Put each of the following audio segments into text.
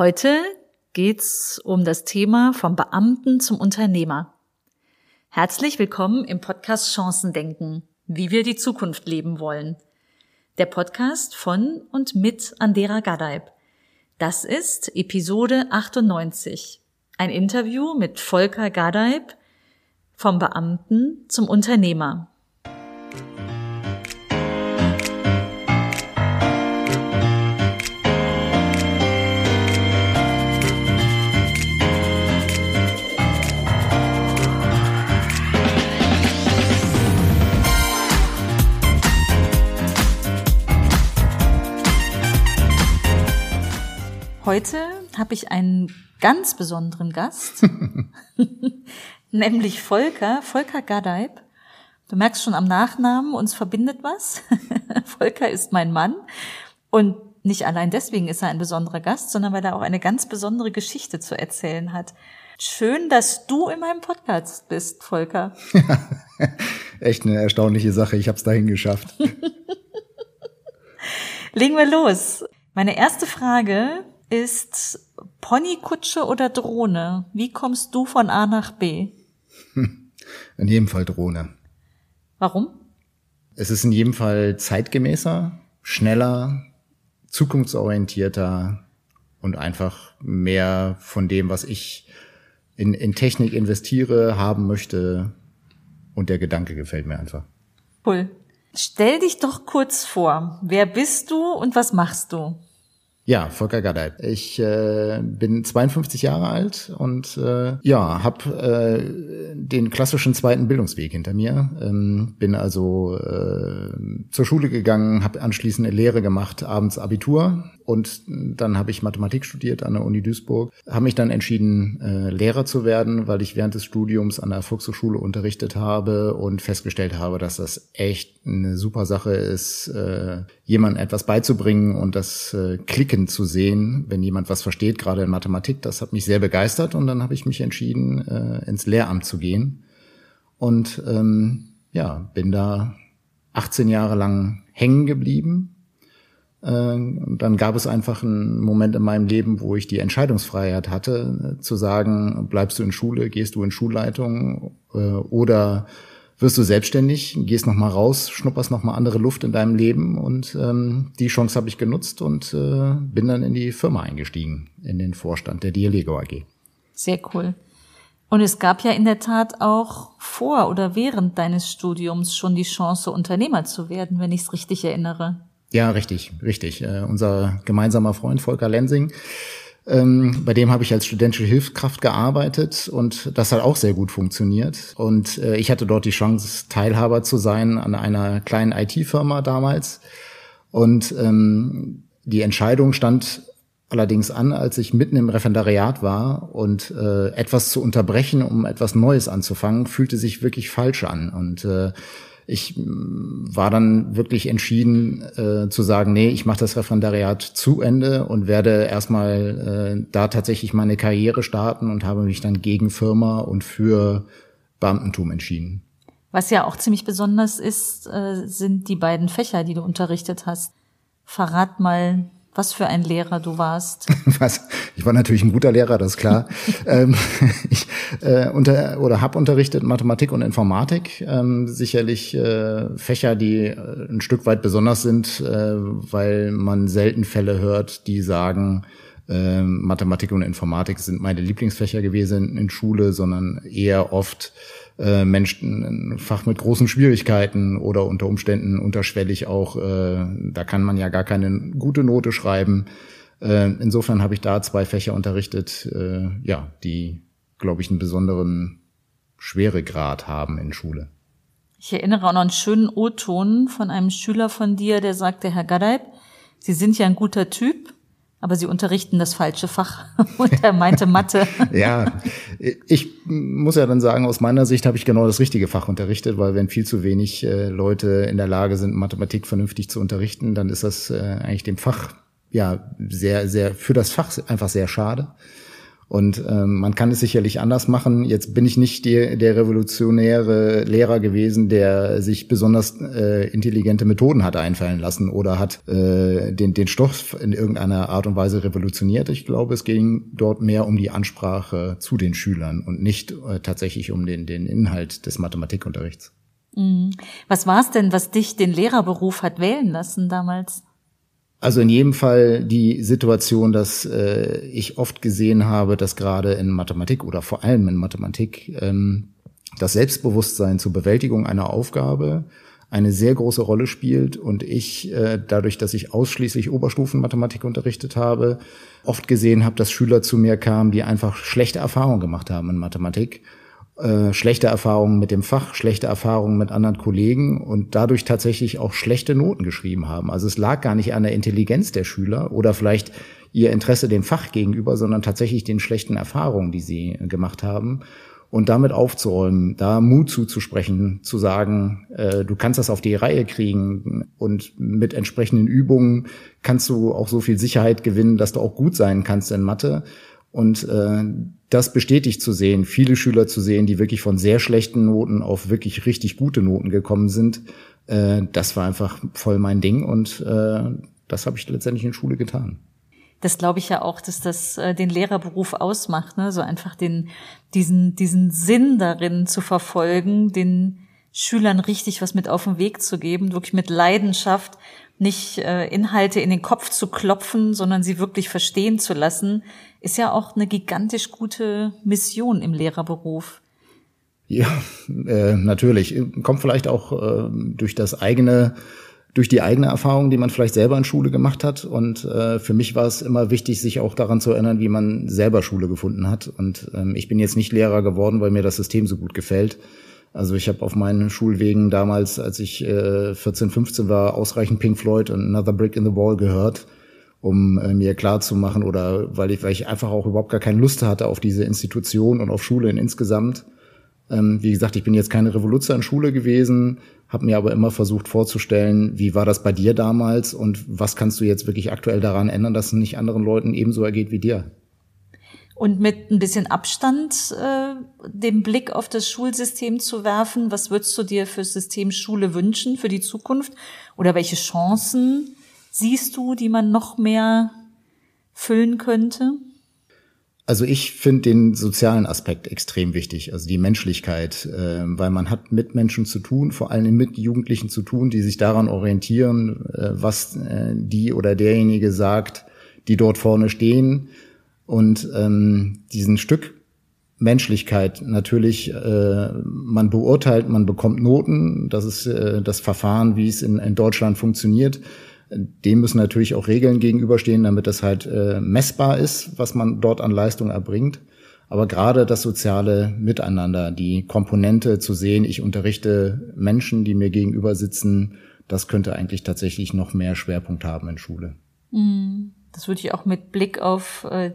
Heute geht's um das Thema vom Beamten zum Unternehmer. Herzlich willkommen im Podcast Chancendenken, wie wir die Zukunft leben wollen. Der Podcast von und mit Andera Gadeib. Das ist Episode 98. Ein Interview mit Volker Gadeib vom Beamten zum Unternehmer. Heute habe ich einen ganz besonderen Gast, nämlich Volker, Volker Gadeib. Du merkst schon am Nachnamen, uns verbindet was. Volker ist mein Mann und nicht allein deswegen ist er ein besonderer Gast, sondern weil er auch eine ganz besondere Geschichte zu erzählen hat. Schön, dass du in meinem Podcast bist, Volker. Echt eine erstaunliche Sache. Ich habe es dahin geschafft. Legen wir los. Meine erste Frage ist Ponykutsche oder Drohne? Wie kommst du von A nach B? In jedem Fall Drohne. Warum? Es ist in jedem Fall zeitgemäßer, schneller, zukunftsorientierter und einfach mehr von dem, was ich in, in Technik investiere, haben möchte. Und der Gedanke gefällt mir einfach. Cool. Stell dich doch kurz vor. Wer bist du und was machst du? Ja, Volker Gadeib. Ich äh, bin 52 Jahre alt und äh, ja, habe äh, den klassischen zweiten Bildungsweg hinter mir. Ähm, bin also äh, zur Schule gegangen, habe anschließend eine Lehre gemacht, abends Abitur und dann habe ich Mathematik studiert an der Uni Duisburg. Habe mich dann entschieden, äh, Lehrer zu werden, weil ich während des Studiums an der Volkshochschule unterrichtet habe und festgestellt habe, dass das echt eine super Sache ist, äh, jemandem etwas beizubringen und das äh, Klicken zu sehen, wenn jemand was versteht, gerade in Mathematik. Das hat mich sehr begeistert und dann habe ich mich entschieden, äh, ins Lehramt zu gehen. Und ähm, ja, bin da 18 Jahre lang hängen geblieben. Äh, und dann gab es einfach einen Moment in meinem Leben, wo ich die Entscheidungsfreiheit hatte, äh, zu sagen, bleibst du in Schule, gehst du in Schulleitung äh, oder wirst du selbstständig, gehst noch mal raus, schnupperst noch mal andere Luft in deinem Leben und ähm, die Chance habe ich genutzt und äh, bin dann in die Firma eingestiegen, in den Vorstand der Dialego AG. Sehr cool. Und es gab ja in der Tat auch vor oder während deines Studiums schon die Chance, Unternehmer zu werden, wenn ich es richtig erinnere. Ja, richtig, richtig. Äh, unser gemeinsamer Freund Volker Lensing ähm, bei dem habe ich als studentische Hilfskraft gearbeitet und das hat auch sehr gut funktioniert. Und äh, ich hatte dort die Chance, Teilhaber zu sein an einer kleinen IT-Firma damals. Und ähm, die Entscheidung stand allerdings an, als ich mitten im Referendariat war und äh, etwas zu unterbrechen, um etwas Neues anzufangen, fühlte sich wirklich falsch an. Und äh, ich mm, war dann wirklich entschieden äh, zu sagen, nee, ich mache das Referendariat zu Ende und werde erstmal äh, da tatsächlich meine Karriere starten und habe mich dann gegen Firma und für Beamtentum entschieden. Was ja auch ziemlich besonders ist, äh, sind die beiden Fächer, die du unterrichtet hast. Verrat mal, was für ein Lehrer du warst. Was? Ich war natürlich ein guter Lehrer, das ist klar. ähm, ich äh, unter, oder habe unterrichtet Mathematik und Informatik. Ähm, sicherlich äh, Fächer, die äh, ein Stück weit besonders sind, äh, weil man selten Fälle hört, die sagen, äh, Mathematik und Informatik sind meine Lieblingsfächer gewesen in Schule, sondern eher oft äh, Menschen ein Fach mit großen Schwierigkeiten oder unter Umständen unterschwellig auch, äh, da kann man ja gar keine gute Note schreiben. Äh, insofern habe ich da zwei Fächer unterrichtet, äh, ja, die, glaube ich, einen besonderen Schweregrad haben in Schule. Ich erinnere auch noch einen schönen O-Ton von einem Schüler von dir, der sagte, Herr Gadeib, Sie sind ja ein guter Typ, aber sie unterrichten das falsche Fach und er meinte Mathe. ja, ich muss ja dann sagen, aus meiner Sicht habe ich genau das richtige Fach unterrichtet, weil wenn viel zu wenig äh, Leute in der Lage sind, Mathematik vernünftig zu unterrichten, dann ist das äh, eigentlich dem Fach ja sehr, sehr für das Fach einfach sehr schade. Und ähm, man kann es sicherlich anders machen. Jetzt bin ich nicht der, der revolutionäre Lehrer gewesen, der sich besonders äh, intelligente Methoden hat einfallen lassen oder hat äh, den, den Stoff in irgendeiner Art und Weise revolutioniert. Ich glaube, es ging dort mehr um die Ansprache zu den Schülern und nicht äh, tatsächlich um den, den Inhalt des Mathematikunterrichts. Mhm. Was war es denn, was dich den Lehrerberuf hat wählen lassen damals? Also in jedem Fall die Situation, dass äh, ich oft gesehen habe, dass gerade in Mathematik oder vor allem in Mathematik ähm, das Selbstbewusstsein zur Bewältigung einer Aufgabe eine sehr große Rolle spielt und ich äh, dadurch, dass ich ausschließlich Oberstufenmathematik unterrichtet habe, oft gesehen habe, dass Schüler zu mir kamen, die einfach schlechte Erfahrungen gemacht haben in Mathematik äh, schlechte Erfahrungen mit dem Fach, schlechte Erfahrungen mit anderen Kollegen und dadurch tatsächlich auch schlechte Noten geschrieben haben. Also es lag gar nicht an der Intelligenz der Schüler oder vielleicht ihr Interesse dem Fach gegenüber, sondern tatsächlich den schlechten Erfahrungen, die sie gemacht haben. Und damit aufzuräumen, da Mut zuzusprechen, zu sagen, äh, du kannst das auf die Reihe kriegen und mit entsprechenden Übungen kannst du auch so viel Sicherheit gewinnen, dass du auch gut sein kannst in Mathe. Und äh, das bestätigt zu sehen, viele Schüler zu sehen, die wirklich von sehr schlechten Noten auf wirklich richtig gute Noten gekommen sind, äh, das war einfach voll mein Ding und äh, das habe ich letztendlich in Schule getan. Das glaube ich ja auch, dass das äh, den Lehrerberuf ausmacht, ne? so einfach den diesen diesen Sinn darin zu verfolgen, den Schülern richtig was mit auf den Weg zu geben, wirklich mit Leidenschaft, nicht äh, Inhalte in den Kopf zu klopfen, sondern sie wirklich verstehen zu lassen, ist ja auch eine gigantisch gute Mission im Lehrerberuf. Ja, äh, natürlich. Kommt vielleicht auch äh, durch das eigene, durch die eigene Erfahrung, die man vielleicht selber in Schule gemacht hat. Und äh, für mich war es immer wichtig, sich auch daran zu erinnern, wie man selber Schule gefunden hat. Und ähm, ich bin jetzt nicht Lehrer geworden, weil mir das System so gut gefällt. Also ich habe auf meinen Schulwegen damals, als ich äh, 14, 15 war, ausreichend Pink Floyd und Another Brick in the Wall gehört um äh, mir klar zu machen oder weil ich, weil ich einfach auch überhaupt gar keine Lust hatte auf diese Institution und auf Schule insgesamt. Ähm, wie gesagt, ich bin jetzt keine Revolution in Schule gewesen, habe mir aber immer versucht vorzustellen, wie war das bei dir damals und was kannst du jetzt wirklich aktuell daran ändern, dass es nicht anderen Leuten ebenso ergeht wie dir. Und mit ein bisschen Abstand äh, den Blick auf das Schulsystem zu werfen, was würdest du dir für das System Schule wünschen für die Zukunft? Oder welche Chancen siehst du, die man noch mehr füllen könnte? Also ich finde den sozialen Aspekt extrem wichtig, also die Menschlichkeit, äh, weil man hat mit Menschen zu tun, vor allem mit Jugendlichen zu tun, die sich daran orientieren, äh, was äh, die oder derjenige sagt, die dort vorne stehen. Und ähm, diesen Stück Menschlichkeit natürlich, äh, man beurteilt, man bekommt Noten, das ist äh, das Verfahren, wie es in, in Deutschland funktioniert. Dem müssen natürlich auch Regeln gegenüberstehen, damit das halt äh, messbar ist, was man dort an Leistung erbringt. Aber gerade das soziale Miteinander, die Komponente zu sehen, ich unterrichte Menschen, die mir gegenüber sitzen, das könnte eigentlich tatsächlich noch mehr Schwerpunkt haben in Schule. Mhm. Das würde ich auch mit Blick auf äh,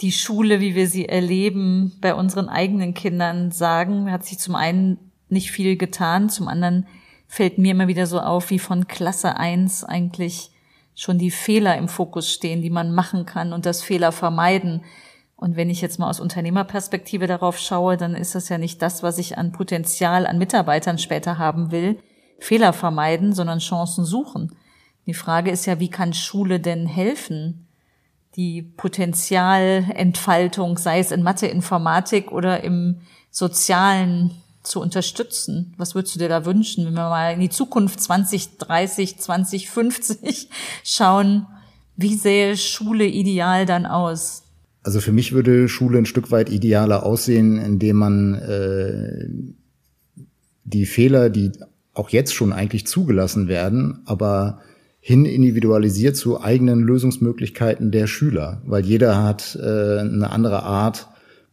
die Schule, wie wir sie erleben, bei unseren eigenen Kindern sagen. Hat sich zum einen nicht viel getan, zum anderen fällt mir immer wieder so auf, wie von Klasse eins eigentlich schon die Fehler im Fokus stehen, die man machen kann und das Fehler vermeiden. Und wenn ich jetzt mal aus Unternehmerperspektive darauf schaue, dann ist das ja nicht das, was ich an Potenzial an Mitarbeitern später haben will. Fehler vermeiden, sondern Chancen suchen. Die Frage ist ja, wie kann Schule denn helfen? Die Potenzialentfaltung, sei es in Mathe, Informatik oder im sozialen zu unterstützen? Was würdest du dir da wünschen, wenn wir mal in die Zukunft 2030, 2050 schauen? Wie sähe Schule ideal dann aus? Also für mich würde Schule ein Stück weit idealer aussehen, indem man äh, die Fehler, die auch jetzt schon eigentlich zugelassen werden, aber hin individualisiert zu eigenen Lösungsmöglichkeiten der Schüler, weil jeder hat äh, eine andere Art,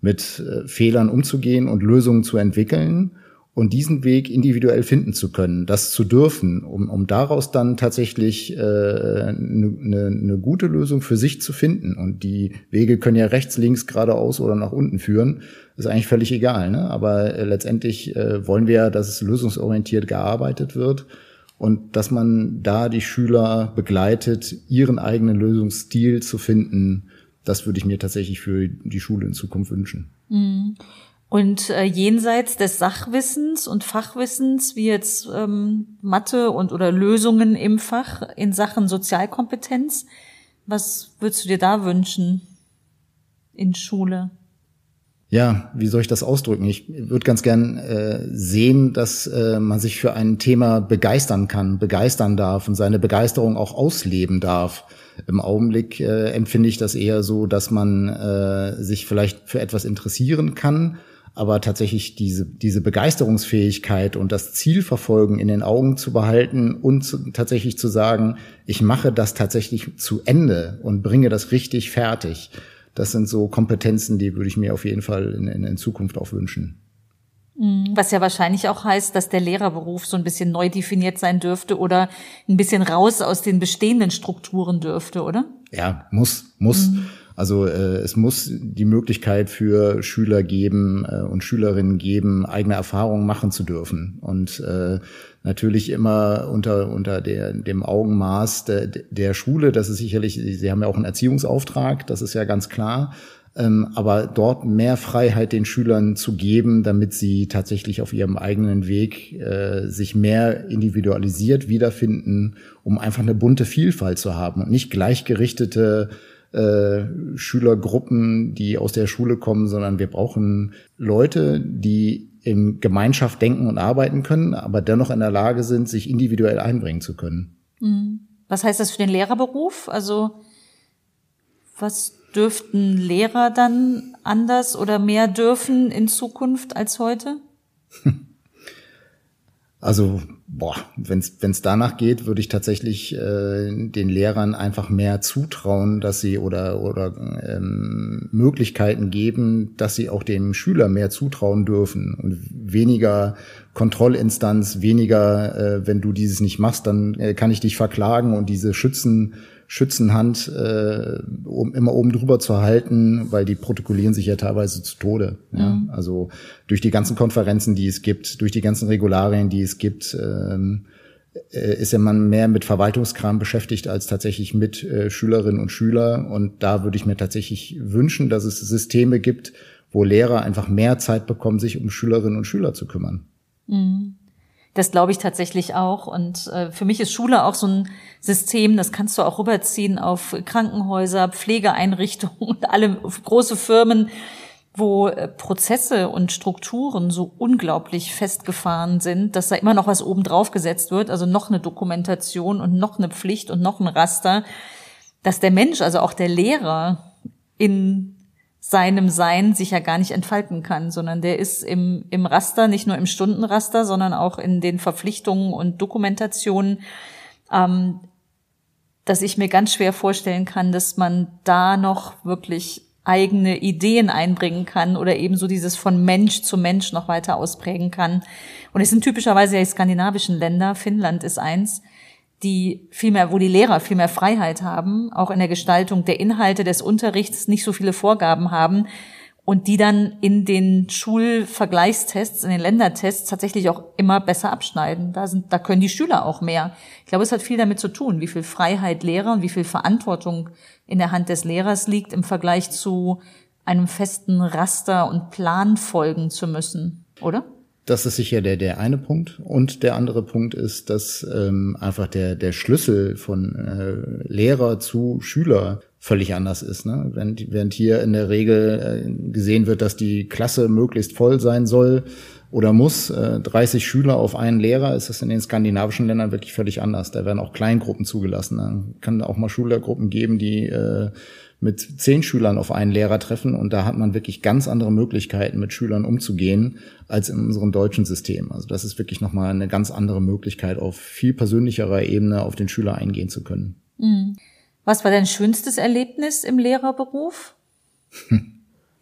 mit äh, Fehlern umzugehen und Lösungen zu entwickeln und diesen Weg individuell finden zu können, das zu dürfen, um, um daraus dann tatsächlich eine äh, ne, ne gute Lösung für sich zu finden. Und die Wege können ja rechts, links, geradeaus oder nach unten führen. ist eigentlich völlig egal. Ne? Aber äh, letztendlich äh, wollen wir ja, dass es lösungsorientiert gearbeitet wird und dass man da die Schüler begleitet, ihren eigenen Lösungsstil zu finden, das würde ich mir tatsächlich für die Schule in Zukunft wünschen. Mhm. Und äh, jenseits des Sachwissens und Fachwissens, wie jetzt ähm, Mathe und oder Lösungen im Fach in Sachen Sozialkompetenz, was würdest du dir da wünschen in Schule? Ja, wie soll ich das ausdrücken? Ich würde ganz gern äh, sehen, dass äh, man sich für ein Thema begeistern kann, begeistern darf und seine Begeisterung auch ausleben darf. Im Augenblick äh, empfinde ich das eher so, dass man äh, sich vielleicht für etwas interessieren kann, aber tatsächlich diese, diese Begeisterungsfähigkeit und das Zielverfolgen in den Augen zu behalten und zu, tatsächlich zu sagen, ich mache das tatsächlich zu Ende und bringe das richtig fertig. Das sind so Kompetenzen, die würde ich mir auf jeden Fall in, in, in Zukunft auch wünschen. Mhm. Was ja wahrscheinlich auch heißt, dass der Lehrerberuf so ein bisschen neu definiert sein dürfte oder ein bisschen raus aus den bestehenden Strukturen dürfte, oder? Ja, muss, muss. Mhm. Also äh, es muss die Möglichkeit für Schüler geben äh, und Schülerinnen geben, eigene Erfahrungen machen zu dürfen. Und äh, natürlich immer unter, unter der, dem Augenmaß der, der Schule. Das ist sicherlich, Sie haben ja auch einen Erziehungsauftrag, das ist ja ganz klar. Ähm, aber dort mehr Freiheit den Schülern zu geben, damit sie tatsächlich auf ihrem eigenen Weg äh, sich mehr individualisiert wiederfinden, um einfach eine bunte Vielfalt zu haben und nicht gleichgerichtete äh, Schülergruppen, die aus der Schule kommen, sondern wir brauchen Leute, die in Gemeinschaft denken und arbeiten können, aber dennoch in der Lage sind, sich individuell einbringen zu können. Mhm. Was heißt das für den Lehrerberuf? Also was dürften Lehrer dann anders oder mehr dürfen in Zukunft als heute? Also boah, wenn es danach geht, würde ich tatsächlich äh, den Lehrern einfach mehr zutrauen, dass sie oder oder ähm, Möglichkeiten geben, dass sie auch dem Schüler mehr zutrauen dürfen. Und weniger Kontrollinstanz, weniger, äh, wenn du dieses nicht machst, dann äh, kann ich dich verklagen und diese Schützen Schützenhand äh, um immer oben drüber zu halten, weil die protokollieren sich ja teilweise zu Tode. Ja? Mhm. Also durch die ganzen Konferenzen, die es gibt, durch die ganzen Regularien, die es gibt, ähm, äh, ist ja man mehr mit Verwaltungskram beschäftigt als tatsächlich mit äh, Schülerinnen und Schüler. Und da würde ich mir tatsächlich wünschen, dass es Systeme gibt, wo Lehrer einfach mehr Zeit bekommen, sich um Schülerinnen und Schüler zu kümmern. Mhm. Das glaube ich tatsächlich auch. Und äh, für mich ist Schule auch so ein System, das kannst du auch rüberziehen auf Krankenhäuser, Pflegeeinrichtungen und alle große Firmen, wo äh, Prozesse und Strukturen so unglaublich festgefahren sind, dass da immer noch was oben drauf gesetzt wird, also noch eine Dokumentation und noch eine Pflicht und noch ein Raster, dass der Mensch, also auch der Lehrer in seinem Sein sich ja gar nicht entfalten kann, sondern der ist im, im Raster, nicht nur im Stundenraster, sondern auch in den Verpflichtungen und Dokumentationen, ähm, dass ich mir ganz schwer vorstellen kann, dass man da noch wirklich eigene Ideen einbringen kann oder eben so dieses von Mensch zu Mensch noch weiter ausprägen kann. Und es sind typischerweise ja die skandinavischen Länder, Finnland ist eins, die viel mehr, wo die Lehrer viel mehr Freiheit haben, auch in der Gestaltung der Inhalte des Unterrichts nicht so viele Vorgaben haben und die dann in den Schulvergleichstests, in den Ländertests tatsächlich auch immer besser abschneiden. Da sind, da können die Schüler auch mehr. Ich glaube, es hat viel damit zu tun, wie viel Freiheit Lehrer und wie viel Verantwortung in der Hand des Lehrers liegt im Vergleich zu einem festen Raster und Plan folgen zu müssen, oder? Das ist sicher der, der eine Punkt. Und der andere Punkt ist, dass ähm, einfach der, der Schlüssel von äh, Lehrer zu Schüler völlig anders ist. Ne? Während, während hier in der Regel äh, gesehen wird, dass die Klasse möglichst voll sein soll oder muss, äh, 30 Schüler auf einen Lehrer, ist das in den skandinavischen Ländern wirklich völlig anders. Da werden auch Kleingruppen zugelassen. Da kann auch mal Schülergruppen geben, die äh, mit zehn Schülern auf einen Lehrer treffen und da hat man wirklich ganz andere Möglichkeiten, mit Schülern umzugehen, als in unserem deutschen System. Also das ist wirklich nochmal eine ganz andere Möglichkeit, auf viel persönlicherer Ebene auf den Schüler eingehen zu können. Mhm. Was war dein schönstes Erlebnis im Lehrerberuf?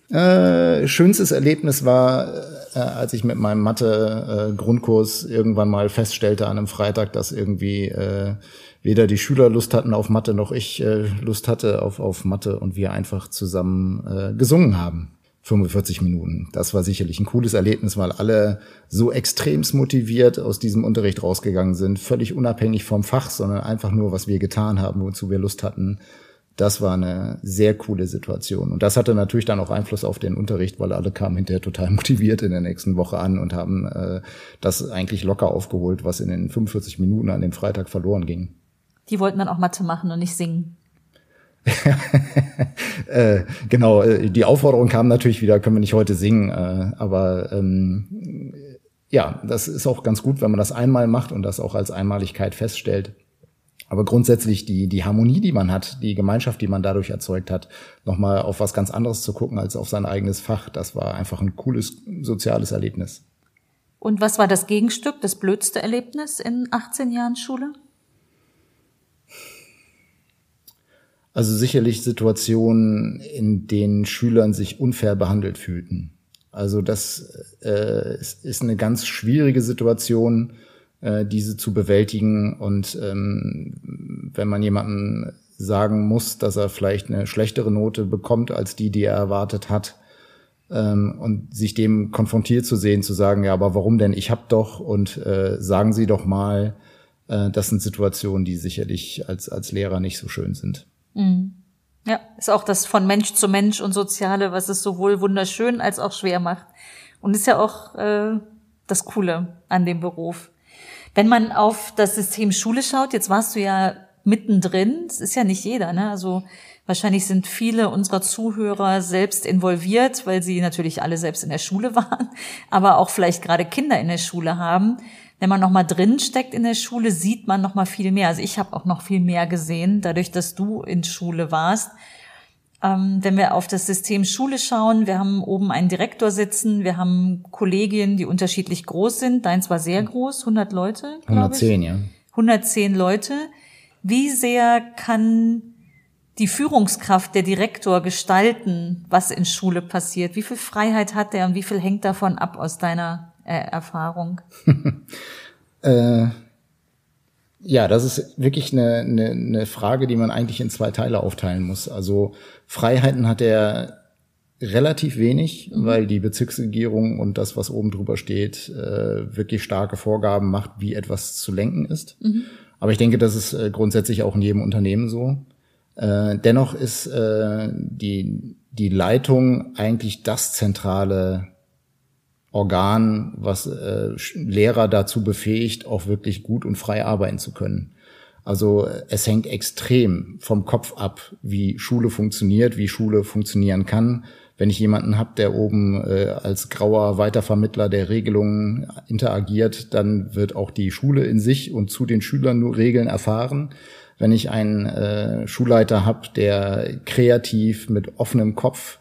Äh, schönstes Erlebnis war, äh, als ich mit meinem Mathe-Grundkurs äh, irgendwann mal feststellte an einem Freitag, dass irgendwie äh, weder die Schüler Lust hatten auf Mathe noch ich äh, Lust hatte auf, auf Mathe und wir einfach zusammen äh, gesungen haben. 45 Minuten. Das war sicherlich ein cooles Erlebnis, weil alle so extremst motiviert aus diesem Unterricht rausgegangen sind, völlig unabhängig vom Fach, sondern einfach nur, was wir getan haben, wozu wir Lust hatten. Das war eine sehr coole Situation. Und das hatte natürlich dann auch Einfluss auf den Unterricht, weil alle kamen hinterher total motiviert in der nächsten Woche an und haben äh, das eigentlich locker aufgeholt, was in den 45 Minuten an dem Freitag verloren ging. Die wollten dann auch Mathe machen und nicht singen. äh, genau, äh, die Aufforderung kam natürlich wieder, können wir nicht heute singen, äh, aber ähm, ja, das ist auch ganz gut, wenn man das einmal macht und das auch als Einmaligkeit feststellt. Aber grundsätzlich die, die Harmonie, die man hat, die Gemeinschaft, die man dadurch erzeugt hat, nochmal auf was ganz anderes zu gucken als auf sein eigenes Fach, das war einfach ein cooles soziales Erlebnis. Und was war das Gegenstück, das blödste Erlebnis in 18 Jahren Schule? Also sicherlich Situationen, in denen Schülern sich unfair behandelt fühlten. Also das äh, ist eine ganz schwierige Situation, äh, diese zu bewältigen. Und ähm, wenn man jemandem sagen muss, dass er vielleicht eine schlechtere Note bekommt als die, die er erwartet hat, ähm, und sich dem konfrontiert zu sehen, zu sagen, ja, aber warum denn? Ich hab doch und äh, sagen Sie doch mal, äh, das sind Situationen, die sicherlich als als Lehrer nicht so schön sind. Mhm. Ja, ist auch das von Mensch zu Mensch und Soziale, was es sowohl wunderschön als auch schwer macht. Und ist ja auch äh, das Coole an dem Beruf. Wenn man auf das System Schule schaut, jetzt warst du ja mittendrin, es ist ja nicht jeder, ne? Also wahrscheinlich sind viele unserer Zuhörer selbst involviert, weil sie natürlich alle selbst in der Schule waren, aber auch vielleicht gerade Kinder in der Schule haben wenn man noch mal drin steckt in der Schule, sieht man noch mal viel mehr. Also ich habe auch noch viel mehr gesehen, dadurch, dass du in Schule warst. Ähm, wenn wir auf das System Schule schauen, wir haben oben einen Direktor sitzen, wir haben Kollegien, die unterschiedlich groß sind. Deins war sehr groß, 100 Leute. 110, ich. ja. 110 Leute. Wie sehr kann die Führungskraft, der Direktor gestalten, was in Schule passiert? Wie viel Freiheit hat er und wie viel hängt davon ab aus deiner äh, Erfahrung? äh, ja, das ist wirklich eine, eine, eine Frage, die man eigentlich in zwei Teile aufteilen muss. Also Freiheiten hat er relativ wenig, mhm. weil die Bezirksregierung und das, was oben drüber steht, äh, wirklich starke Vorgaben macht, wie etwas zu lenken ist. Mhm. Aber ich denke, das ist äh, grundsätzlich auch in jedem Unternehmen so. Äh, dennoch ist äh, die, die Leitung eigentlich das zentrale Organ, was äh, Lehrer dazu befähigt, auch wirklich gut und frei arbeiten zu können. Also es hängt extrem vom Kopf ab, wie Schule funktioniert, wie Schule funktionieren kann. Wenn ich jemanden habe, der oben äh, als grauer Weitervermittler der Regelungen interagiert, dann wird auch die Schule in sich und zu den Schülern nur Regeln erfahren. Wenn ich einen äh, Schulleiter habe, der kreativ mit offenem Kopf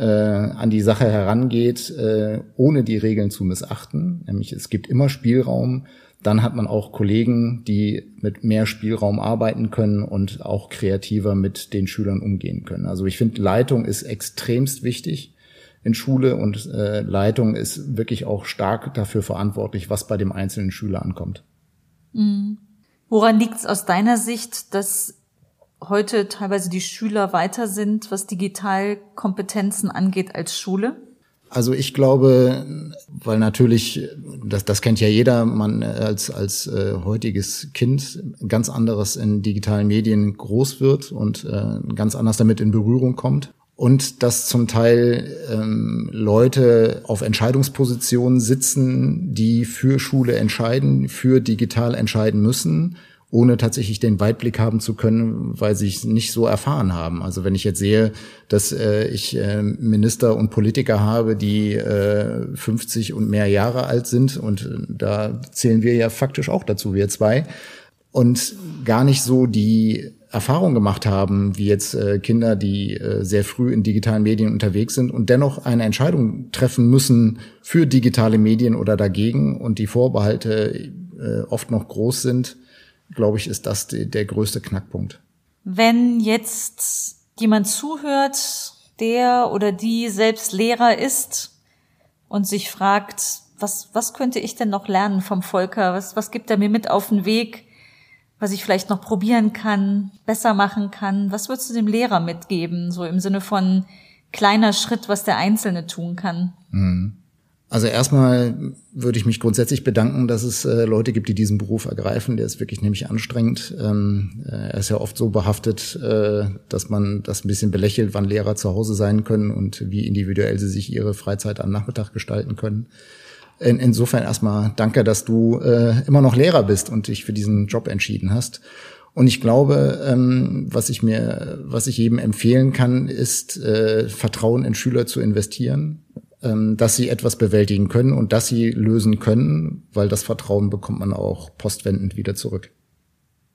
äh, an die Sache herangeht, äh, ohne die Regeln zu missachten. Nämlich es gibt immer Spielraum. Dann hat man auch Kollegen, die mit mehr Spielraum arbeiten können und auch kreativer mit den Schülern umgehen können. Also ich finde, Leitung ist extremst wichtig in Schule und äh, Leitung ist wirklich auch stark dafür verantwortlich, was bei dem einzelnen Schüler ankommt. Mhm. Woran liegt es aus deiner Sicht, dass heute teilweise die Schüler weiter sind, was Digitalkompetenzen angeht als Schule? Also ich glaube, weil natürlich, das, das kennt ja jeder, man als, als äh, heutiges Kind ganz anderes in digitalen Medien groß wird und äh, ganz anders damit in Berührung kommt. Und dass zum Teil ähm, Leute auf Entscheidungspositionen sitzen, die für Schule entscheiden, für digital entscheiden müssen ohne tatsächlich den Weitblick haben zu können, weil sie es nicht so erfahren haben. Also wenn ich jetzt sehe, dass äh, ich äh, Minister und Politiker habe, die äh, 50 und mehr Jahre alt sind, und äh, da zählen wir ja faktisch auch dazu, wir zwei, und gar nicht so die Erfahrung gemacht haben, wie jetzt äh, Kinder, die äh, sehr früh in digitalen Medien unterwegs sind und dennoch eine Entscheidung treffen müssen für digitale Medien oder dagegen und die Vorbehalte äh, oft noch groß sind, glaube ich, ist das die, der größte Knackpunkt. Wenn jetzt jemand zuhört, der oder die selbst Lehrer ist und sich fragt, was, was könnte ich denn noch lernen vom Volker? Was, was gibt er mir mit auf den Weg, was ich vielleicht noch probieren kann, besser machen kann? Was würdest du dem Lehrer mitgeben, so im Sinne von kleiner Schritt, was der Einzelne tun kann? Mhm. Also erstmal würde ich mich grundsätzlich bedanken, dass es äh, Leute gibt, die diesen Beruf ergreifen. Der ist wirklich nämlich anstrengend. Ähm, äh, er ist ja oft so behaftet, äh, dass man das ein bisschen belächelt, wann Lehrer zu Hause sein können und wie individuell sie sich ihre Freizeit am Nachmittag gestalten können. In, insofern erstmal danke, dass du äh, immer noch Lehrer bist und dich für diesen Job entschieden hast. Und ich glaube, ähm, was ich mir, was ich jedem empfehlen kann, ist äh, Vertrauen in Schüler zu investieren dass sie etwas bewältigen können und dass sie lösen können, weil das Vertrauen bekommt man auch postwendend wieder zurück.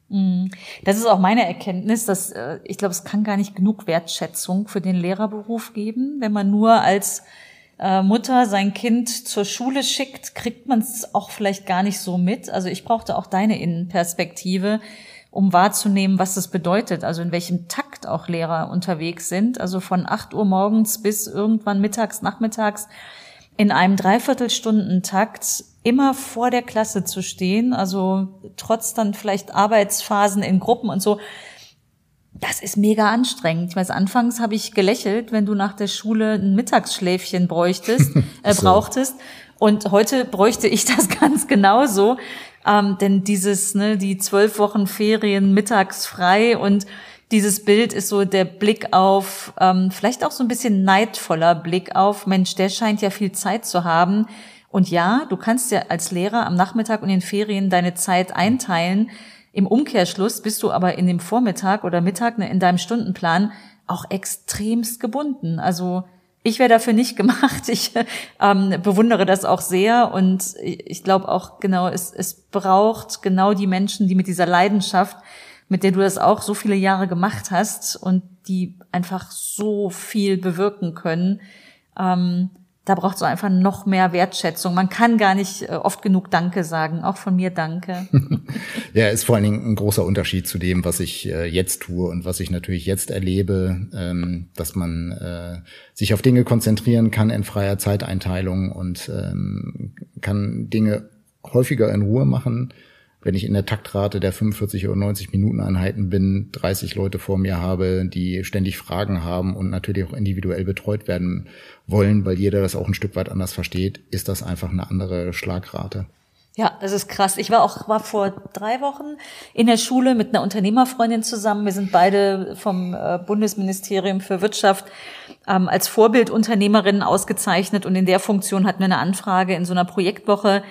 Mm. Das ist auch meine Erkenntnis, dass äh, ich glaube, es kann gar nicht genug Wertschätzung für den Lehrerberuf geben. Wenn man nur als äh, Mutter sein Kind zur Schule schickt, kriegt man es auch vielleicht gar nicht so mit. Also ich brauchte auch deine Innenperspektive um wahrzunehmen, was das bedeutet, also in welchem Takt auch Lehrer unterwegs sind, also von 8 Uhr morgens bis irgendwann mittags, nachmittags in einem Dreiviertelstundentakt immer vor der Klasse zu stehen, also trotz dann vielleicht Arbeitsphasen in Gruppen und so. Das ist mega anstrengend. Ich weiß, anfangs habe ich gelächelt, wenn du nach der Schule ein Mittagsschläfchen bräuchtest, äh, so. brauchtest. Und heute bräuchte ich das ganz genauso. Ähm, denn dieses, ne, die zwölf Wochen Ferien mittags frei und dieses Bild ist so der Blick auf, ähm, vielleicht auch so ein bisschen neidvoller Blick auf, Mensch, der scheint ja viel Zeit zu haben. Und ja, du kannst ja als Lehrer am Nachmittag und in den Ferien deine Zeit einteilen. Im Umkehrschluss bist du aber in dem Vormittag oder Mittag ne, in deinem Stundenplan auch extremst gebunden. Also ich wäre dafür nicht gemacht. Ich ähm, bewundere das auch sehr und ich glaube auch genau, es, es braucht genau die Menschen, die mit dieser Leidenschaft, mit der du das auch so viele Jahre gemacht hast und die einfach so viel bewirken können. Ähm, da braucht es einfach noch mehr Wertschätzung. Man kann gar nicht äh, oft genug Danke sagen. Auch von mir Danke. ja, ist vor allen Dingen ein großer Unterschied zu dem, was ich äh, jetzt tue und was ich natürlich jetzt erlebe, ähm, dass man äh, sich auf Dinge konzentrieren kann in freier Zeiteinteilung und ähm, kann Dinge häufiger in Ruhe machen wenn ich in der Taktrate der 45 oder 90 Minuten Einheiten bin, 30 Leute vor mir habe, die ständig Fragen haben und natürlich auch individuell betreut werden wollen, weil jeder das auch ein Stück weit anders versteht, ist das einfach eine andere Schlagrate. Ja, das ist krass. Ich war auch war vor drei Wochen in der Schule mit einer Unternehmerfreundin zusammen. Wir sind beide vom äh, Bundesministerium für Wirtschaft ähm, als Vorbildunternehmerinnen ausgezeichnet und in der Funktion hatten wir eine Anfrage in so einer Projektwoche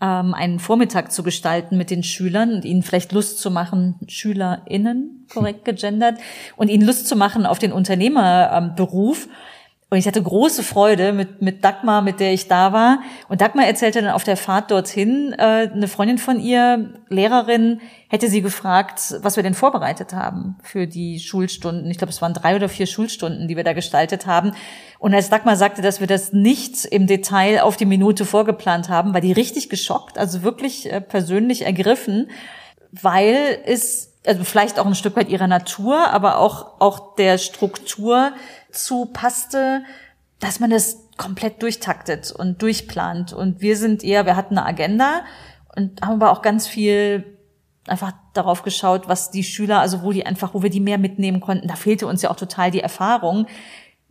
ähm, einen Vormittag zu gestalten mit den Schülern und ihnen vielleicht Lust zu machen, SchülerInnen, korrekt gegendert, und ihnen Lust zu machen auf den Unternehmerberuf. Ähm, und ich hatte große Freude mit, mit Dagmar, mit der ich da war. Und Dagmar erzählte dann auf der Fahrt dorthin, äh, eine Freundin von ihr, Lehrerin, hätte sie gefragt, was wir denn vorbereitet haben für die Schulstunden. Ich glaube, es waren drei oder vier Schulstunden, die wir da gestaltet haben. Und als Dagmar sagte, dass wir das nicht im Detail auf die Minute vorgeplant haben, war die richtig geschockt, also wirklich äh, persönlich ergriffen, weil es also vielleicht auch ein Stück weit ihrer Natur, aber auch, auch der Struktur zu passte, dass man das komplett durchtaktet und durchplant. Und wir sind eher, wir hatten eine Agenda und haben aber auch ganz viel einfach darauf geschaut, was die Schüler, also wo die einfach, wo wir die mehr mitnehmen konnten. Da fehlte uns ja auch total die Erfahrung.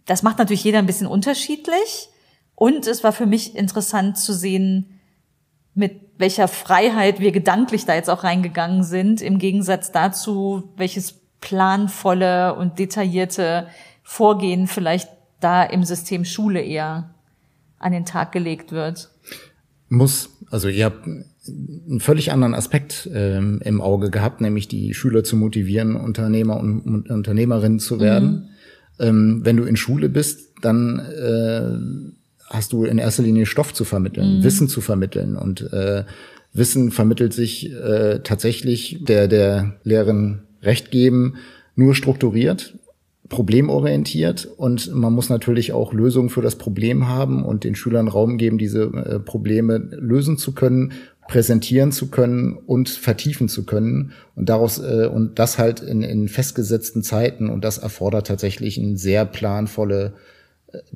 Das macht natürlich jeder ein bisschen unterschiedlich. Und es war für mich interessant zu sehen, mit welcher Freiheit wir gedanklich da jetzt auch reingegangen sind, im Gegensatz dazu, welches planvolle und detaillierte Vorgehen vielleicht da im System Schule eher an den Tag gelegt wird. Muss. Also ihr habt einen völlig anderen Aspekt ähm, im Auge gehabt, nämlich die Schüler zu motivieren, Unternehmer und Unternehmerinnen zu werden. Mhm. Ähm, wenn du in Schule bist, dann äh, hast du in erster Linie Stoff zu vermitteln, mhm. Wissen zu vermitteln. Und äh, Wissen vermittelt sich äh, tatsächlich der der Lehrerin Recht geben nur strukturiert problemorientiert. Und man muss natürlich auch Lösungen für das Problem haben und den Schülern Raum geben, diese äh, Probleme lösen zu können, präsentieren zu können und vertiefen zu können. Und daraus äh, und das halt in, in festgesetzten Zeiten. Und das erfordert tatsächlich ein sehr planvolle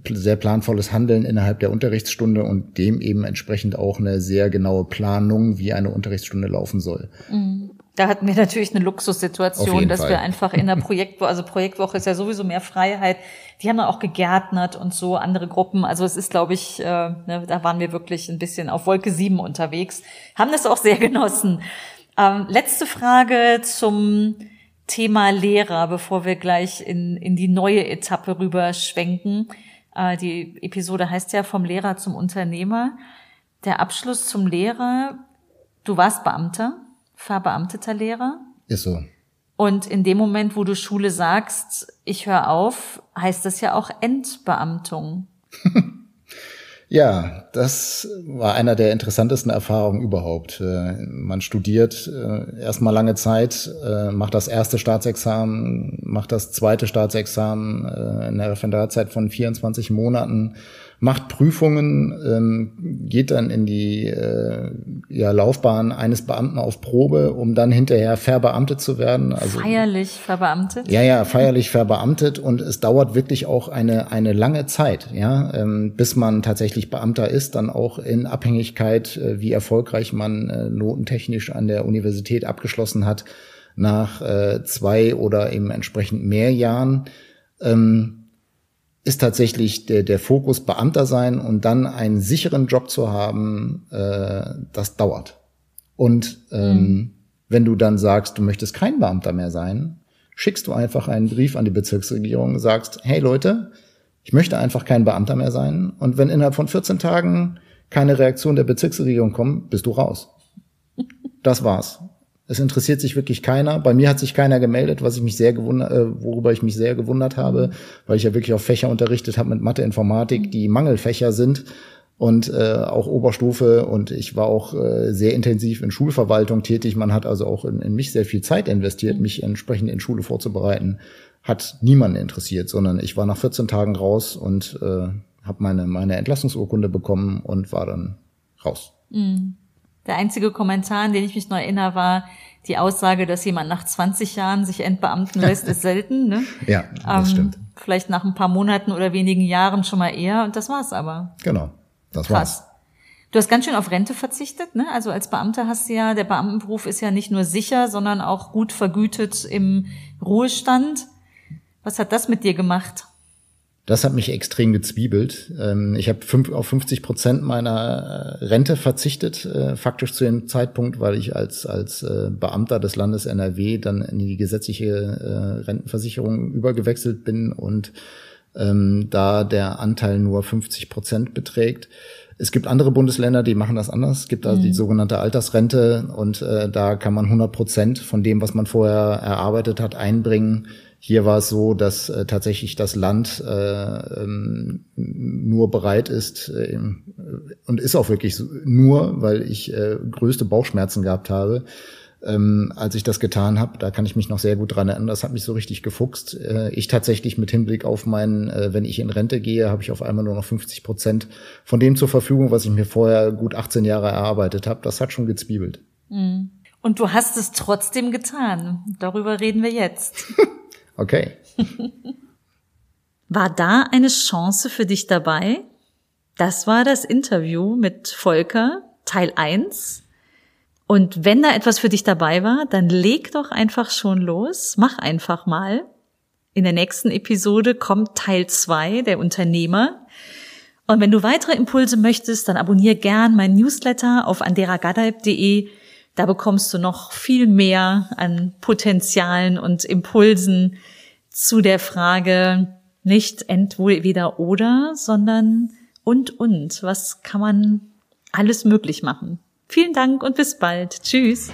sehr planvolles Handeln innerhalb der Unterrichtsstunde und dem eben entsprechend auch eine sehr genaue Planung, wie eine Unterrichtsstunde laufen soll. Mhm. Da hatten wir natürlich eine Luxussituation, dass Fall. wir einfach in der Projektwoche, also Projektwoche ist ja sowieso mehr Freiheit. Die haben dann auch gegärtnert und so andere Gruppen. Also es ist, glaube ich, äh, ne, da waren wir wirklich ein bisschen auf Wolke sieben unterwegs, haben das auch sehr genossen. Ähm, letzte Frage zum Thema Lehrer, bevor wir gleich in, in die neue Etappe rüber schwenken. Äh, die Episode heißt ja vom Lehrer zum Unternehmer. Der Abschluss zum Lehrer, du warst Beamter, verbeamteter Lehrer. Ist so. Und in dem Moment, wo du Schule sagst, ich höre auf, heißt das ja auch Entbeamtung. Ja, das war einer der interessantesten Erfahrungen überhaupt. Äh, man studiert äh, erstmal lange Zeit, äh, macht das erste Staatsexamen, macht das zweite Staatsexamen in der Referendarzeit von 24 Monaten, macht Prüfungen, ähm, geht dann in die äh, ja, Laufbahn eines Beamten auf Probe, um dann hinterher verbeamtet zu werden. Also, feierlich verbeamtet? Ja, ja, feierlich verbeamtet und es dauert wirklich auch eine, eine lange Zeit, ja, ähm, bis man tatsächlich Beamter ist, dann auch in Abhängigkeit, äh, wie erfolgreich man äh, notentechnisch an der Universität abgeschlossen hat, nach äh, zwei oder eben entsprechend mehr Jahren. Ähm, ist tatsächlich der, der Fokus Beamter sein und dann einen sicheren Job zu haben, äh, das dauert. Und ähm, mhm. wenn du dann sagst, du möchtest kein Beamter mehr sein, schickst du einfach einen Brief an die Bezirksregierung, sagst, hey Leute, ich möchte einfach kein Beamter mehr sein. Und wenn innerhalb von 14 Tagen keine Reaktion der Bezirksregierung kommt, bist du raus. Das war's. Es interessiert sich wirklich keiner. Bei mir hat sich keiner gemeldet, was ich mich sehr gewundert, äh, worüber ich mich sehr gewundert habe, weil ich ja wirklich auf Fächer unterrichtet habe mit Mathe, Informatik, die Mangelfächer sind und äh, auch Oberstufe und ich war auch äh, sehr intensiv in Schulverwaltung tätig. Man hat also auch in, in mich sehr viel Zeit investiert, mich entsprechend in Schule vorzubereiten. Hat niemanden interessiert, sondern ich war nach 14 Tagen raus und äh, habe meine meine Entlassungsurkunde bekommen und war dann raus. Mhm. Der einzige Kommentar, an den ich mich noch erinnere, war die Aussage, dass jemand nach 20 Jahren sich entbeamten lässt, ist selten. Ne? ja, das ähm, stimmt. Vielleicht nach ein paar Monaten oder wenigen Jahren schon mal eher und das war's aber. Genau, das Krass. war's. Du hast ganz schön auf Rente verzichtet, ne? Also als Beamter hast du ja, der Beamtenberuf ist ja nicht nur sicher, sondern auch gut vergütet im Ruhestand. Was hat das mit dir gemacht? Das hat mich extrem gezwiebelt. Ähm, ich habe auf 50 Prozent meiner äh, Rente verzichtet, äh, faktisch zu dem Zeitpunkt, weil ich als, als äh, Beamter des Landes NRW dann in die gesetzliche Rentenversicherung übergewechselt bin und ähm, da der Anteil nur 50 Prozent beträgt. Es gibt andere Bundesländer, die machen das anders. Es gibt also mhm. die sogenannte Altersrente und äh, da kann man 100 Prozent von dem, was man vorher erarbeitet hat, einbringen hier war es so, dass äh, tatsächlich das Land äh, ähm, nur bereit ist äh, und ist auch wirklich so, nur, weil ich äh, größte Bauchschmerzen gehabt habe, ähm, als ich das getan habe. Da kann ich mich noch sehr gut dran erinnern. Das hat mich so richtig gefuchst. Äh, ich tatsächlich mit Hinblick auf meinen, äh, wenn ich in Rente gehe, habe ich auf einmal nur noch 50 Prozent von dem zur Verfügung, was ich mir vorher gut 18 Jahre erarbeitet habe. Das hat schon gezwiebelt. Mhm. Und du hast es trotzdem getan. Darüber reden wir jetzt. Okay. War da eine Chance für dich dabei? Das war das Interview mit Volker, Teil 1. Und wenn da etwas für dich dabei war, dann leg doch einfach schon los, mach einfach mal. In der nächsten Episode kommt Teil 2, der Unternehmer. Und wenn du weitere Impulse möchtest, dann abonniere gern mein Newsletter auf anderagadeib.de. Da bekommst du noch viel mehr an Potenzialen und Impulsen zu der Frage nicht entweder oder, sondern und und. Was kann man alles möglich machen? Vielen Dank und bis bald. Tschüss.